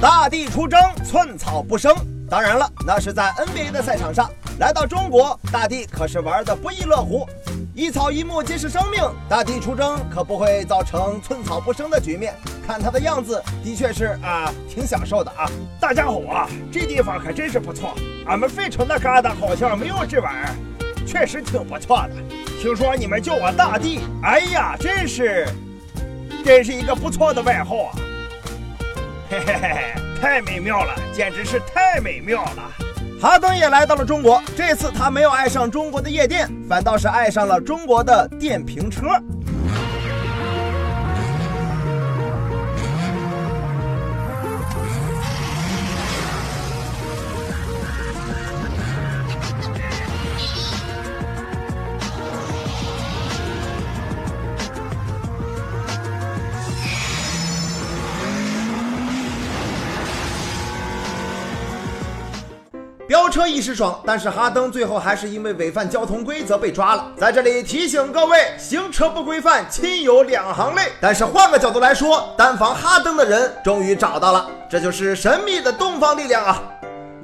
大地出征，寸草不生。当然了，那是在 NBA 的赛场上。来到中国，大地可是玩的不亦乐乎。一草一木皆是生命，大地出征可不会造成寸草不生的局面。看他的样子，的确是啊，挺享受的啊。大家好啊，这地方可真是不错。俺们费城那旮瘩好像没有这玩意儿，确实挺不错的。听说你们叫我大地，哎呀，真是，真是一个不错的外号啊。嘿嘿嘿嘿，太美妙了，简直是太美妙了。哈登也来到了中国，这次他没有爱上中国的夜店，反倒是爱上了中国的电瓶车。飙车一时爽，但是哈登最后还是因为违反交通规则被抓了。在这里提醒各位，行车不规范，亲友两行泪。但是换个角度来说，单防哈登的人终于找到了，这就是神秘的东方力量啊！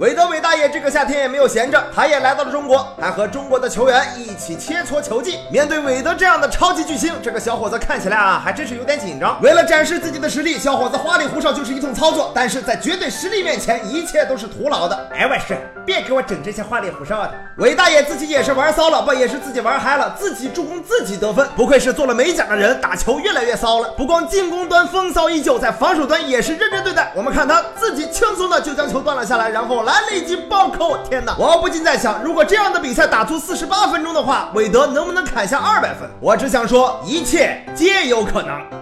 韦德韦大爷这个夏天也没有闲着，他也来到了中国，还和中国的球员一起切磋球技。面对韦德这样的超级巨星，这个小伙子看起来啊，还真是有点紧张。为了展示自己的实力，小伙子花里胡哨就是一通操作，但是在绝对实力面前，一切都是徒劳的。哎，我是，别给我整这些花里胡哨的。韦大爷自己也是玩骚了，不也是自己玩嗨了，自己助攻自己得分，不愧是做了美甲的人，打球越来越骚了。不光进攻端风骚依旧，在防守端也是认真对待。我们看他自己轻松的就将球断了下来，然后来了一记暴扣！天哪，我不禁在想，如果这样的比赛打足四十八分钟的话，韦德能不能砍下二百分？我只想说，一切皆有可能。